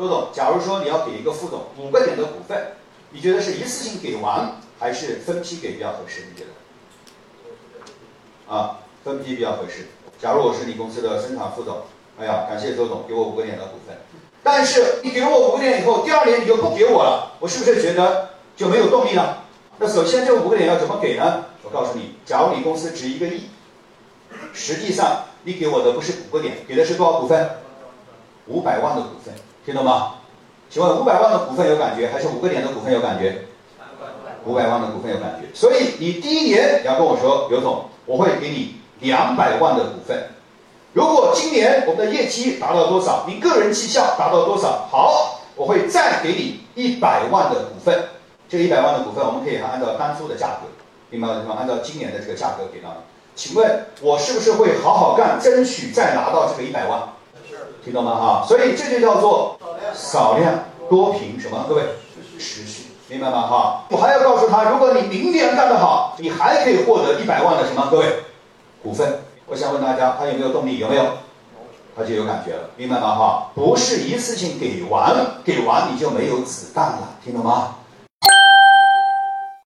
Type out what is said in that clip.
周总，假如说你要给一个副总五个点的股份，你觉得是一次性给完，还是分批给比较合适？你觉得？啊，分批比较合适。假如我是你公司的生产副总，哎呀，感谢周总给我五个点的股份，但是你给了我五个点以后，第二年你就不给我了，我是不是觉得就没有动力了？那首先这五个点要怎么给呢？我告诉你，假如你公司值一个亿，实际上你给我的不是五个点，给的是多少股份？五百万的股份。听懂吗？请问五百万的股份有感觉，还是五个点的股份有感觉？五百万的股份有感觉。所以你第一年要跟我说，刘总，我会给你两百万的股份。如果今年我们的业绩达到多少，你个人绩效达到多少，好，我会再给你一百万的股份。这一百万的股份，我们可以还按照当初的价格，明白了吗？按照今年的这个价格给到你。请问我是不是会好好干，争取再拿到这个一百万？听懂吗？哈，所以这就叫做少量多频，什么？各位，持续，明白吗？哈，我还要告诉他，如果你明年干得好，你还可以获得一百万的什么？各位，股份。我想问大家，他有没有动力？有没有？他就有感觉了，明白吗？哈，不是一次性给完，给完你就没有子弹了，听懂吗？